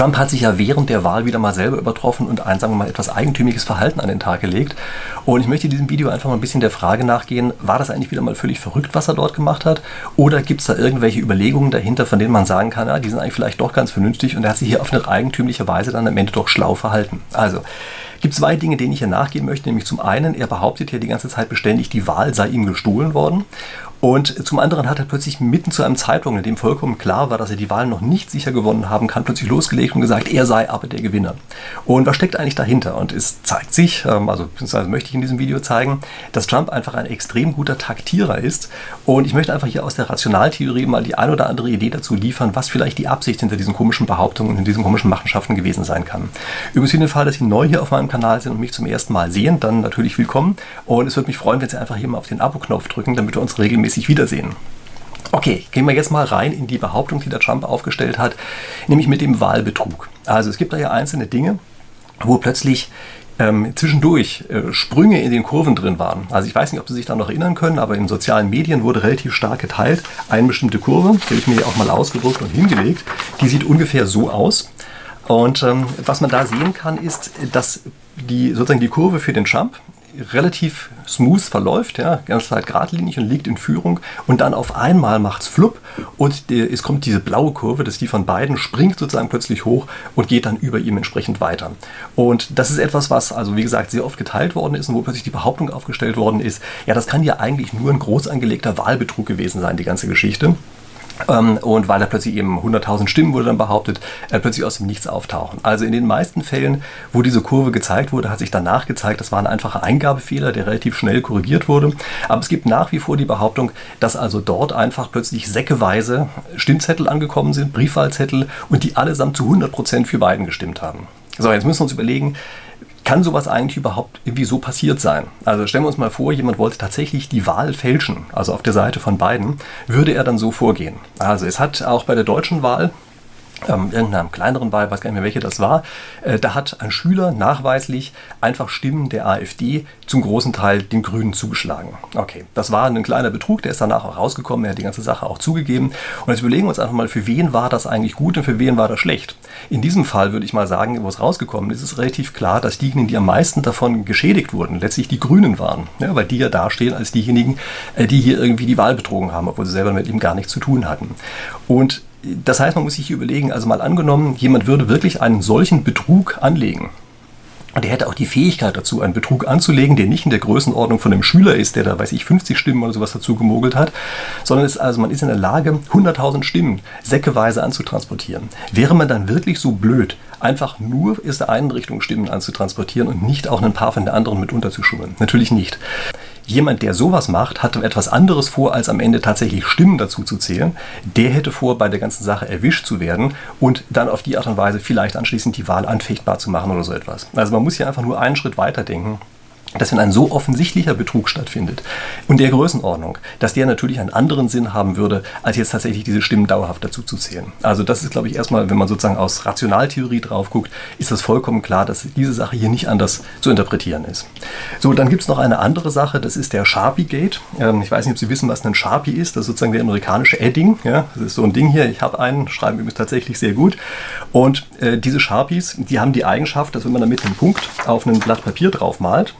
Trump hat sich ja während der Wahl wieder mal selber übertroffen und ein, sagen wir mal, etwas eigentümliches Verhalten an den Tag gelegt. Und ich möchte in diesem Video einfach mal ein bisschen der Frage nachgehen, war das eigentlich wieder mal völlig verrückt, was er dort gemacht hat? Oder gibt es da irgendwelche Überlegungen dahinter, von denen man sagen kann, ja, die sind eigentlich vielleicht doch ganz vernünftig und er hat sich hier auf eine eigentümliche Weise dann am Ende doch schlau verhalten? Also, gibt zwei Dinge, denen ich hier nachgehen möchte. Nämlich zum einen, er behauptet ja die ganze Zeit beständig, die Wahl sei ihm gestohlen worden. Und zum anderen hat er plötzlich mitten zu einem Zeitpunkt, in dem vollkommen klar war, dass er die Wahl noch nicht sicher gewonnen haben kann, plötzlich losgelegt und gesagt, er sei aber der Gewinner. Und was steckt eigentlich dahinter? Und es zeigt sich, ähm, also beziehungsweise möchte ich in diesem Video zeigen, dass Trump einfach ein extrem guter Taktierer ist. Und ich möchte einfach hier aus der Rationaltheorie mal die ein oder andere Idee dazu liefern, was vielleicht die Absicht hinter diesen komischen Behauptungen und diesen komischen Machenschaften gewesen sein kann. Übrigens für den Fall, dass Sie neu hier auf meinem Kanal sind und mich zum ersten Mal sehen, dann natürlich willkommen. Und es würde mich freuen, wenn Sie einfach hier mal auf den Abo-Knopf drücken, damit wir uns regelmäßig regelmäßig wiedersehen. Okay, gehen wir jetzt mal rein in die Behauptung, die der Trump aufgestellt hat, nämlich mit dem Wahlbetrug. Also es gibt da ja einzelne Dinge, wo plötzlich ähm, zwischendurch äh, Sprünge in den Kurven drin waren. Also ich weiß nicht, ob Sie sich da noch erinnern können, aber in sozialen Medien wurde relativ stark geteilt. Eine bestimmte Kurve, die habe ich mir auch mal ausgedruckt und hingelegt, die sieht ungefähr so aus. Und ähm, was man da sehen kann, ist, dass die, sozusagen die Kurve für den Trump relativ smooth verläuft, ja, ganz Zeit geradlinig und liegt in Führung und dann auf einmal macht es flupp und die, es kommt diese blaue Kurve, das ist die von beiden, springt sozusagen plötzlich hoch und geht dann über ihm entsprechend weiter. Und das ist etwas, was also wie gesagt sehr oft geteilt worden ist und wo plötzlich die Behauptung aufgestellt worden ist, ja, das kann ja eigentlich nur ein groß angelegter Wahlbetrug gewesen sein, die ganze Geschichte. Ähm, und weil da plötzlich eben 100.000 Stimmen, wurde dann behauptet, äh, plötzlich aus dem Nichts auftauchen. Also in den meisten Fällen, wo diese Kurve gezeigt wurde, hat sich danach gezeigt, das war ein einfacher Eingabefehler, der relativ schnell korrigiert wurde. Aber es gibt nach wie vor die Behauptung, dass also dort einfach plötzlich säckeweise Stimmzettel angekommen sind, Briefwahlzettel und die allesamt zu 100% für Biden gestimmt haben. So, jetzt müssen wir uns überlegen, kann sowas eigentlich überhaupt irgendwie so passiert sein? Also stellen wir uns mal vor, jemand wollte tatsächlich die Wahl fälschen, also auf der Seite von Biden, würde er dann so vorgehen? Also es hat auch bei der deutschen Wahl ähm, irgendeinem kleineren Wahl, weiß gar nicht mehr welche das war, äh, da hat ein Schüler nachweislich einfach Stimmen der AfD zum großen Teil den Grünen zugeschlagen. Okay, das war ein kleiner Betrug, der ist danach auch rausgekommen, er hat die ganze Sache auch zugegeben. Und jetzt überlegen wir uns einfach mal, für wen war das eigentlich gut und für wen war das schlecht. In diesem Fall würde ich mal sagen, wo es rausgekommen ist, ist relativ klar, dass diejenigen, die am meisten davon geschädigt wurden, letztlich die Grünen waren. Ja, weil die ja dastehen als diejenigen, äh, die hier irgendwie die Wahl betrogen haben, obwohl sie selber mit ihm gar nichts zu tun hatten. Und das heißt, man muss sich überlegen, also mal angenommen, jemand würde wirklich einen solchen Betrug anlegen. Und er hätte auch die Fähigkeit dazu, einen Betrug anzulegen, der nicht in der Größenordnung von einem Schüler ist, der da, weiß ich, 50 Stimmen oder sowas dazu gemogelt hat, sondern ist, also man ist in der Lage, 100.000 Stimmen säckeweise anzutransportieren. Wäre man dann wirklich so blöd, einfach nur aus der einen Richtung Stimmen anzutransportieren und nicht auch ein paar von der anderen mit unterzuschummeln? Natürlich nicht jemand, der sowas macht, hat etwas anderes vor, als am Ende tatsächlich Stimmen dazu zu zählen. Der hätte vor, bei der ganzen Sache erwischt zu werden und dann auf die Art und Weise vielleicht anschließend die Wahl anfechtbar zu machen oder so etwas. Also man muss hier einfach nur einen Schritt weiter denken dass wenn ein so offensichtlicher Betrug stattfindet und der Größenordnung, dass der natürlich einen anderen Sinn haben würde, als jetzt tatsächlich diese Stimmen dauerhaft dazu zu zählen. Also das ist, glaube ich, erstmal, wenn man sozusagen aus Rationaltheorie drauf guckt, ist das vollkommen klar, dass diese Sache hier nicht anders zu interpretieren ist. So, dann gibt es noch eine andere Sache, das ist der Sharpie-Gate. Ähm, ich weiß nicht, ob Sie wissen, was ein Sharpie ist. Das ist sozusagen der amerikanische Edding. Ja? Das ist so ein Ding hier. Ich habe einen, schreiben übrigens tatsächlich sehr gut. Und äh, diese Sharpies, die haben die Eigenschaft, dass wenn man damit einen Punkt auf ein Blatt Papier drauf malt,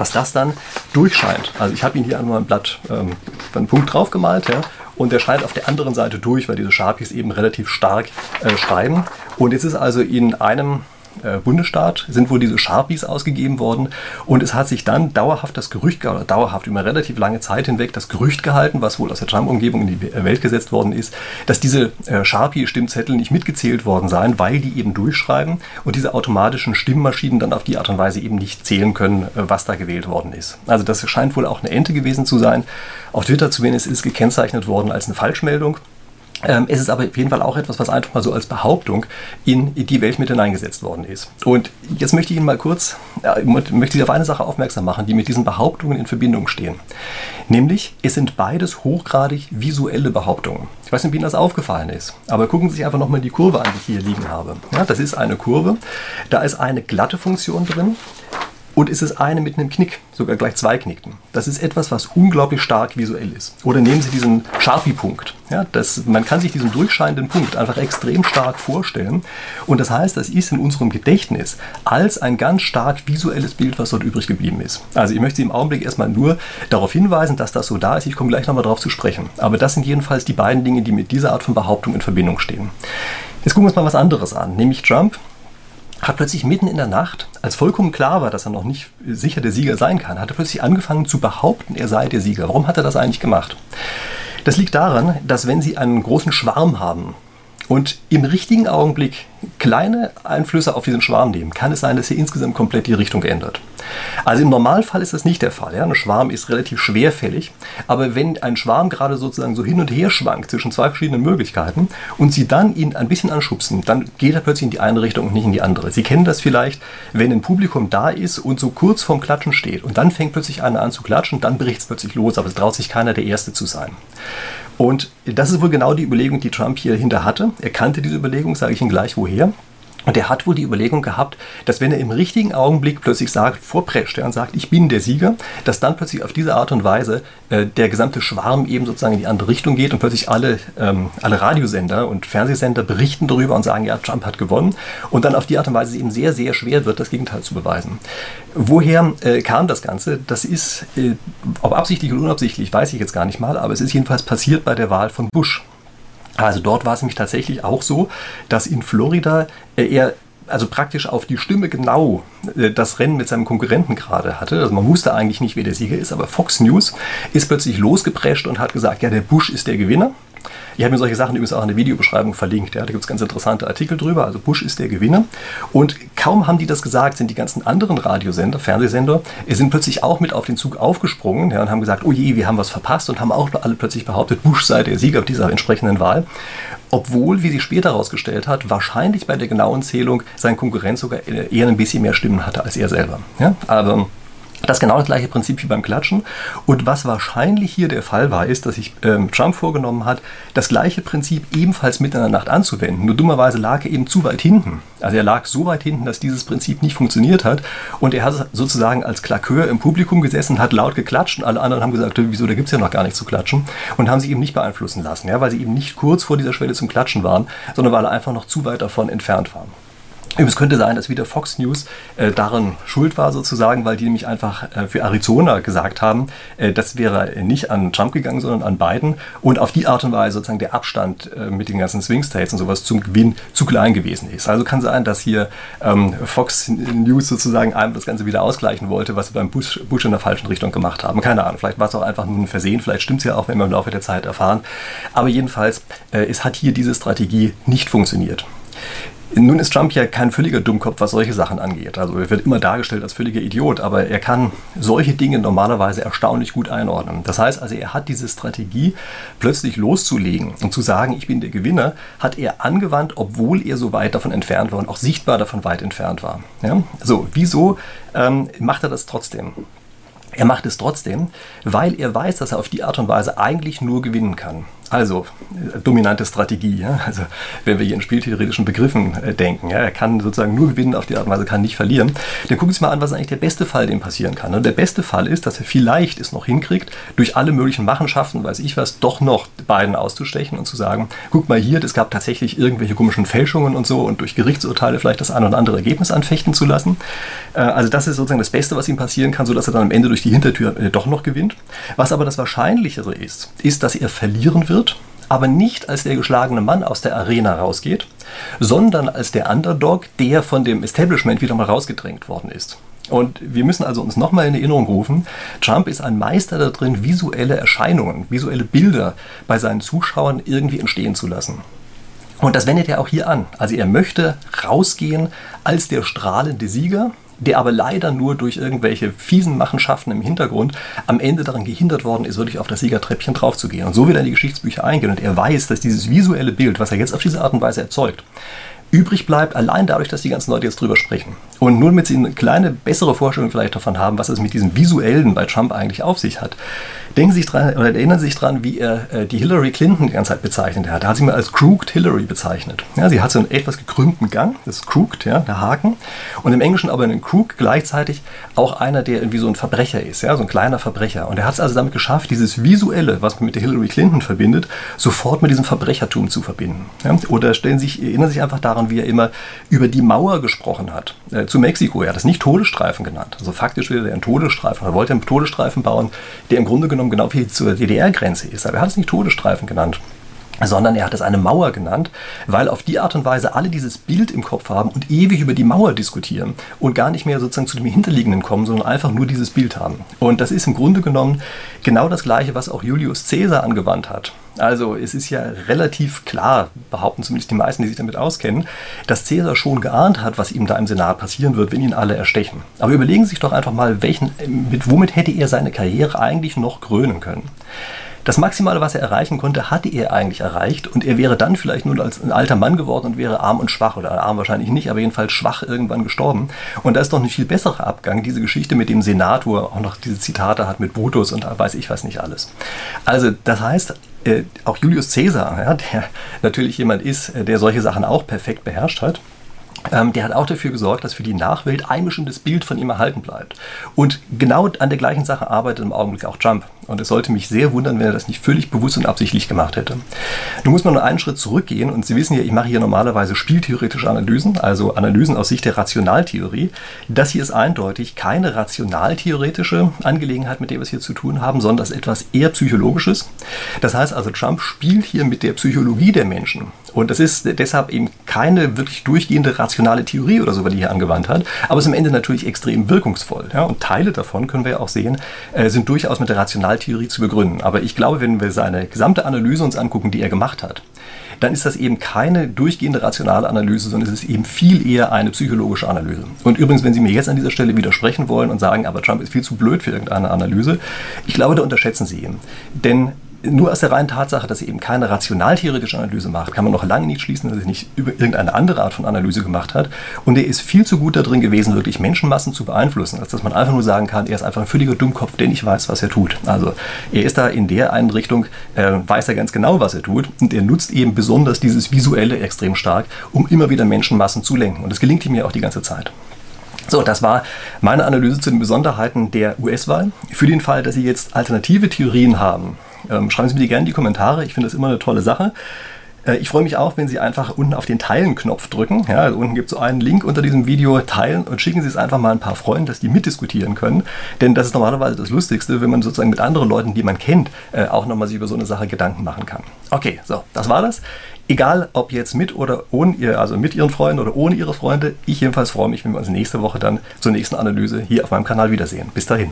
dass das dann durchscheint. Also ich habe ihn hier einmal ein Blatt, ähm, einen Punkt drauf gemalt, ja, und der scheint auf der anderen Seite durch, weil diese Sharpies eben relativ stark äh, schreiben. Und jetzt ist also in einem äh, Bundesstaat sind wohl diese Sharpies ausgegeben worden und es hat sich dann dauerhaft das Gerücht, oder dauerhaft über relativ lange Zeit hinweg das Gerücht gehalten, was wohl aus der Trump-Umgebung in die Welt gesetzt worden ist, dass diese äh, Sharpie-Stimmzettel nicht mitgezählt worden seien, weil die eben durchschreiben und diese automatischen Stimmmaschinen dann auf die Art und Weise eben nicht zählen können, äh, was da gewählt worden ist. Also das scheint wohl auch eine Ente gewesen zu sein. Auf Twitter zumindest ist gekennzeichnet worden als eine Falschmeldung. Ähm, es ist aber auf jeden Fall auch etwas, was einfach mal so als Behauptung in die Welt mit hineingesetzt worden ist. Und jetzt möchte ich Ihnen mal kurz, äh, möchte Sie auf eine Sache aufmerksam machen, die mit diesen Behauptungen in Verbindung stehen. Nämlich, es sind beides hochgradig visuelle Behauptungen. Ich weiß nicht, wie Ihnen das aufgefallen ist, aber gucken Sie sich einfach nochmal die Kurve an, die ich hier liegen habe. Ja, das ist eine Kurve, da ist eine glatte Funktion drin, und es ist eine mit einem Knick, sogar gleich zwei Knickten. Das ist etwas, was unglaublich stark visuell ist. Oder nehmen Sie diesen Sharpie-Punkt. Ja, man kann sich diesen durchscheinenden Punkt einfach extrem stark vorstellen. Und das heißt, das ist in unserem Gedächtnis als ein ganz stark visuelles Bild, was dort übrig geblieben ist. Also ich möchte Sie im Augenblick erstmal nur darauf hinweisen, dass das so da ist. Ich komme gleich nochmal darauf zu sprechen. Aber das sind jedenfalls die beiden Dinge, die mit dieser Art von Behauptung in Verbindung stehen. Jetzt gucken wir uns mal was anderes an, nämlich Trump hat plötzlich mitten in der Nacht, als vollkommen klar war, dass er noch nicht sicher der Sieger sein kann, hat er plötzlich angefangen zu behaupten, er sei der Sieger. Warum hat er das eigentlich gemacht? Das liegt daran, dass wenn Sie einen großen Schwarm haben und im richtigen Augenblick kleine Einflüsse auf diesen Schwarm nehmen, kann es sein, dass er insgesamt komplett die Richtung ändert. Also im Normalfall ist das nicht der Fall. Ja? Ein Schwarm ist relativ schwerfällig, aber wenn ein Schwarm gerade sozusagen so hin und her schwankt zwischen zwei verschiedenen Möglichkeiten und Sie dann ihn ein bisschen anschubsen, dann geht er plötzlich in die eine Richtung und nicht in die andere. Sie kennen das vielleicht, wenn ein Publikum da ist und so kurz vorm Klatschen steht und dann fängt plötzlich einer an zu klatschen, dann bricht es plötzlich los, aber es traut sich keiner der Erste zu sein. Und das ist wohl genau die Überlegung, die Trump hier hinter hatte. Er kannte diese Überlegung, sage ich Ihnen gleich woher. Und er hat wohl die Überlegung gehabt, dass wenn er im richtigen Augenblick plötzlich sagt, vorprescht er und sagt, ich bin der Sieger, dass dann plötzlich auf diese Art und Weise äh, der gesamte Schwarm eben sozusagen in die andere Richtung geht und plötzlich alle, ähm, alle Radiosender und Fernsehsender berichten darüber und sagen, ja, Trump hat gewonnen. Und dann auf die Art und Weise es eben sehr, sehr schwer wird, das Gegenteil zu beweisen. Woher äh, kam das Ganze? Das ist, äh, ob absichtlich oder unabsichtlich, weiß ich jetzt gar nicht mal, aber es ist jedenfalls passiert bei der Wahl von Bush. Also dort war es nämlich tatsächlich auch so, dass in Florida äh, er also praktisch auf die Stimme genau äh, das Rennen mit seinem Konkurrenten gerade hatte. Also man wusste eigentlich nicht, wer der Sieger ist, aber Fox News ist plötzlich losgeprescht und hat gesagt, ja, der Bush ist der Gewinner. Ich habe mir solche Sachen übrigens auch in der Videobeschreibung verlinkt. Ja, da gibt es ganz interessante Artikel drüber. Also Bush ist der Gewinner. Und kaum haben die das gesagt, sind die ganzen anderen Radiosender, Fernsehsender, sind plötzlich auch mit auf den Zug aufgesprungen ja, und haben gesagt, oh je, wir haben was verpasst und haben auch alle plötzlich behauptet, Bush sei der Sieger dieser entsprechenden Wahl. Obwohl, wie sich später herausgestellt hat, wahrscheinlich bei der genauen Zählung sein Konkurrent sogar eher ein bisschen mehr Stimmen hatte als er selber. Ja, aber das ist genau das gleiche Prinzip wie beim Klatschen. Und was wahrscheinlich hier der Fall war, ist, dass sich ähm, Trump vorgenommen hat, das gleiche Prinzip ebenfalls mitten in der Nacht anzuwenden. Nur dummerweise lag er eben zu weit hinten. Also er lag so weit hinten, dass dieses Prinzip nicht funktioniert hat. Und er hat sozusagen als Klakeur im Publikum gesessen, hat laut geklatscht und alle anderen haben gesagt, wieso, da gibt es ja noch gar nicht zu klatschen. Und haben sich eben nicht beeinflussen lassen, ja, weil sie eben nicht kurz vor dieser Schwelle zum Klatschen waren, sondern weil er einfach noch zu weit davon entfernt waren. Es könnte sein, dass wieder Fox News äh, daran schuld war, sozusagen, weil die nämlich einfach äh, für Arizona gesagt haben, äh, das wäre nicht an Trump gegangen, sondern an Biden. Und auf die Art und Weise sozusagen der Abstand äh, mit den ganzen Swing States und sowas zum Gewinn zu klein gewesen ist. Also kann sein, dass hier ähm, Fox News sozusagen einem das Ganze wieder ausgleichen wollte, was sie beim Bush, Bush in der falschen Richtung gemacht haben. Keine Ahnung, vielleicht war es auch einfach nur ein Versehen, vielleicht stimmt es ja auch, wenn wir im Laufe der Zeit erfahren. Aber jedenfalls, äh, es hat hier diese Strategie nicht funktioniert. Nun ist Trump ja kein völliger Dummkopf, was solche Sachen angeht. Also er wird immer dargestellt als völliger Idiot, aber er kann solche Dinge normalerweise erstaunlich gut einordnen. Das heißt also, er hat diese Strategie, plötzlich loszulegen und zu sagen, ich bin der Gewinner, hat er angewandt, obwohl er so weit davon entfernt war und auch sichtbar davon weit entfernt war. Ja? So, wieso ähm, macht er das trotzdem? Er macht es trotzdem, weil er weiß, dass er auf die Art und Weise eigentlich nur gewinnen kann. Also, dominante Strategie. Ja? Also, wenn wir hier in spieltheoretischen Begriffen äh, denken, ja? er kann sozusagen nur gewinnen auf die Art und Weise, kann nicht verlieren. Dann gucken Sie mal an, was eigentlich der beste Fall dem passieren kann. Und der beste Fall ist, dass er vielleicht es noch hinkriegt, durch alle möglichen Machenschaften, weiß ich was, doch noch beiden auszustechen und zu sagen, guck mal hier, es gab tatsächlich irgendwelche komischen Fälschungen und so und durch Gerichtsurteile vielleicht das ein oder andere Ergebnis anfechten zu lassen. Äh, also, das ist sozusagen das Beste, was ihm passieren kann, sodass er dann am Ende durch die Hintertür äh, doch noch gewinnt. Was aber das Wahrscheinlichere ist, ist, dass er verlieren wird wird, aber nicht als der geschlagene Mann aus der Arena rausgeht, sondern als der Underdog, der von dem Establishment wieder mal rausgedrängt worden ist. Und wir müssen also uns nochmal in Erinnerung rufen, Trump ist ein Meister darin, visuelle Erscheinungen, visuelle Bilder bei seinen Zuschauern irgendwie entstehen zu lassen. Und das wendet er auch hier an. Also er möchte rausgehen als der strahlende Sieger, der aber leider nur durch irgendwelche fiesen Machenschaften im Hintergrund am Ende daran gehindert worden ist, wirklich auf das Siegertreppchen draufzugehen. Und so wird er in die Geschichtsbücher eingehen und er weiß, dass dieses visuelle Bild, was er jetzt auf diese Art und Weise erzeugt, übrig bleibt, allein dadurch, dass die ganzen Leute jetzt drüber sprechen. Und nur damit Sie eine kleine bessere Vorstellung vielleicht davon haben, was es mit diesem Visuellen bei Trump eigentlich auf sich hat, denken Sie sich dran oder erinnern Sie sich dran, wie er äh, die Hillary Clinton die ganze Zeit bezeichnet hat. Er hat sie mal als Crooked Hillary bezeichnet. Ja, sie hat so einen etwas gekrümmten Gang, das ist Crooked, ja, der Haken. Und im Englischen aber ein Crook gleichzeitig auch einer, der irgendwie so ein Verbrecher ist, ja, so ein kleiner Verbrecher. Und er hat es also damit geschafft, dieses Visuelle, was man mit der Hillary Clinton verbindet, sofort mit diesem Verbrechertum zu verbinden. Ja. Oder stellen sich, erinnern sich einfach daran, wie er immer über die Mauer gesprochen hat. Äh, zu Mexiko. Er hat das nicht Todesstreifen genannt. Also faktisch will er einen Todesstreifen. Er wollte einen Todesstreifen bauen, der im Grunde genommen genau wie zur DDR-Grenze ist. Aber er hat es nicht Todesstreifen genannt sondern er hat es eine Mauer genannt, weil auf die Art und Weise alle dieses Bild im Kopf haben und ewig über die Mauer diskutieren und gar nicht mehr sozusagen zu dem Hinterliegenden kommen, sondern einfach nur dieses Bild haben. Und das ist im Grunde genommen genau das Gleiche, was auch Julius Caesar angewandt hat. Also es ist ja relativ klar, behaupten zumindest die meisten, die sich damit auskennen, dass Caesar schon geahnt hat, was ihm da im Senat passieren wird, wenn ihn alle erstechen. Aber überlegen Sie sich doch einfach mal, welchen, mit, womit hätte er seine Karriere eigentlich noch krönen können. Das Maximale, was er erreichen konnte, hatte er eigentlich erreicht und er wäre dann vielleicht nur als ein alter Mann geworden und wäre arm und schwach oder arm wahrscheinlich nicht, aber jedenfalls schwach irgendwann gestorben. Und da ist doch ein viel besserer Abgang, diese Geschichte mit dem Senat, wo er auch noch diese Zitate hat mit Brutus und weiß ich was nicht alles. Also das heißt, auch Julius Caesar, ja, der natürlich jemand ist, äh, der solche Sachen auch perfekt beherrscht hat, ähm, der hat auch dafür gesorgt, dass für die Nachwelt ein bestimmtes Bild von ihm erhalten bleibt. Und genau an der gleichen Sache arbeitet im Augenblick auch Trump. Und es sollte mich sehr wundern, wenn er das nicht völlig bewusst und absichtlich gemacht hätte. Nun muss man nur einen Schritt zurückgehen. Und Sie wissen ja, ich mache hier normalerweise spieltheoretische Analysen, also Analysen aus Sicht der Rationaltheorie. Das hier ist eindeutig keine rationaltheoretische Angelegenheit, mit der wir es hier zu tun haben, sondern das ist etwas eher psychologisches. Das heißt also, Trump spielt hier mit der Psychologie der Menschen. Und das ist deshalb eben keine wirklich durchgehende rationale Theorie oder so, die er hier angewandt hat, aber es ist am Ende natürlich extrem wirkungsvoll. Ja? Und Teile davon, können wir ja auch sehen, äh, sind durchaus mit der Rationaltheorie zu begründen. Aber ich glaube, wenn wir seine gesamte Analyse uns angucken, die er gemacht hat, dann ist das eben keine durchgehende rationale Analyse, sondern es ist eben viel eher eine psychologische Analyse. Und übrigens, wenn Sie mir jetzt an dieser Stelle widersprechen wollen und sagen, aber Trump ist viel zu blöd für irgendeine Analyse, ich glaube, da unterschätzen Sie ihn. Denn nur aus der reinen Tatsache, dass er eben keine rationaltheoretische Analyse macht, kann man noch lange nicht schließen, dass er nicht über irgendeine andere Art von Analyse gemacht hat. Und er ist viel zu gut darin gewesen, wirklich Menschenmassen zu beeinflussen, als dass man einfach nur sagen kann, er ist einfach ein völliger Dummkopf, der nicht weiß, was er tut. Also er ist da in der einen Richtung, äh, weiß er ganz genau, was er tut. Und er nutzt eben besonders dieses Visuelle extrem stark, um immer wieder Menschenmassen zu lenken. Und das gelingt ihm ja auch die ganze Zeit. So, das war meine Analyse zu den Besonderheiten der US-Wahl. Für den Fall, dass Sie jetzt alternative Theorien haben, ähm, schreiben Sie mir die gerne in die Kommentare. Ich finde das immer eine tolle Sache. Äh, ich freue mich auch, wenn Sie einfach unten auf den Teilen-Knopf drücken. Ja, also unten gibt es so einen Link unter diesem Video, teilen und schicken Sie es einfach mal ein paar Freunden, dass die mitdiskutieren können. Denn das ist normalerweise das Lustigste, wenn man sozusagen mit anderen Leuten, die man kennt, äh, auch nochmal sich über so eine Sache Gedanken machen kann. Okay, so, das war das. Egal, ob jetzt mit oder ohne also mit Ihren Freunden oder ohne Ihre Freunde. Ich jedenfalls freue mich, wenn wir uns nächste Woche dann zur nächsten Analyse hier auf meinem Kanal wiedersehen. Bis dahin.